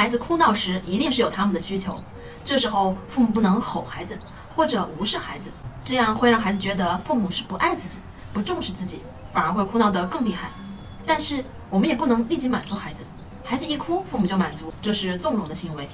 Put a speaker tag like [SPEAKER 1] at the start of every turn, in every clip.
[SPEAKER 1] 孩子哭闹时，一定是有他们的需求，这时候父母不能吼孩子或者无视孩子，这样会让孩子觉得父母是不爱自己、不重视自己，反而会哭闹得更厉害。但是我们也不能立即满足孩子，孩子一哭，父母就满足，这是纵容的行为，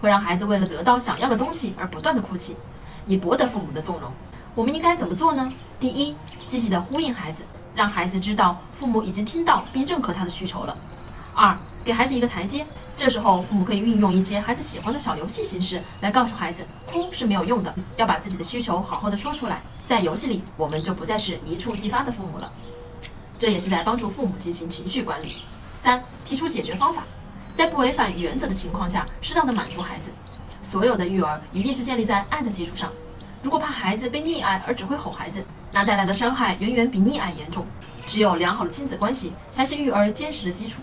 [SPEAKER 1] 会让孩子为了得到想要的东西而不断的哭泣，以博得父母的纵容。我们应该怎么做呢？第一，积极的呼应孩子，让孩子知道父母已经听到并认可他的需求了。二，给孩子一个台阶，这时候父母可以运用一些孩子喜欢的小游戏形式来告诉孩子，哭是没有用的，要把自己的需求好好的说出来。在游戏里，我们就不再是一触即发的父母了，这也是在帮助父母进行情绪管理。三，提出解决方法，在不违反原则的情况下，适当的满足孩子。所有的育儿一定是建立在爱的基础上。如果怕孩子被溺爱而只会吼孩子，那带来的伤害远远比溺爱严重。只有良好的亲子关系才是育儿坚实的基础。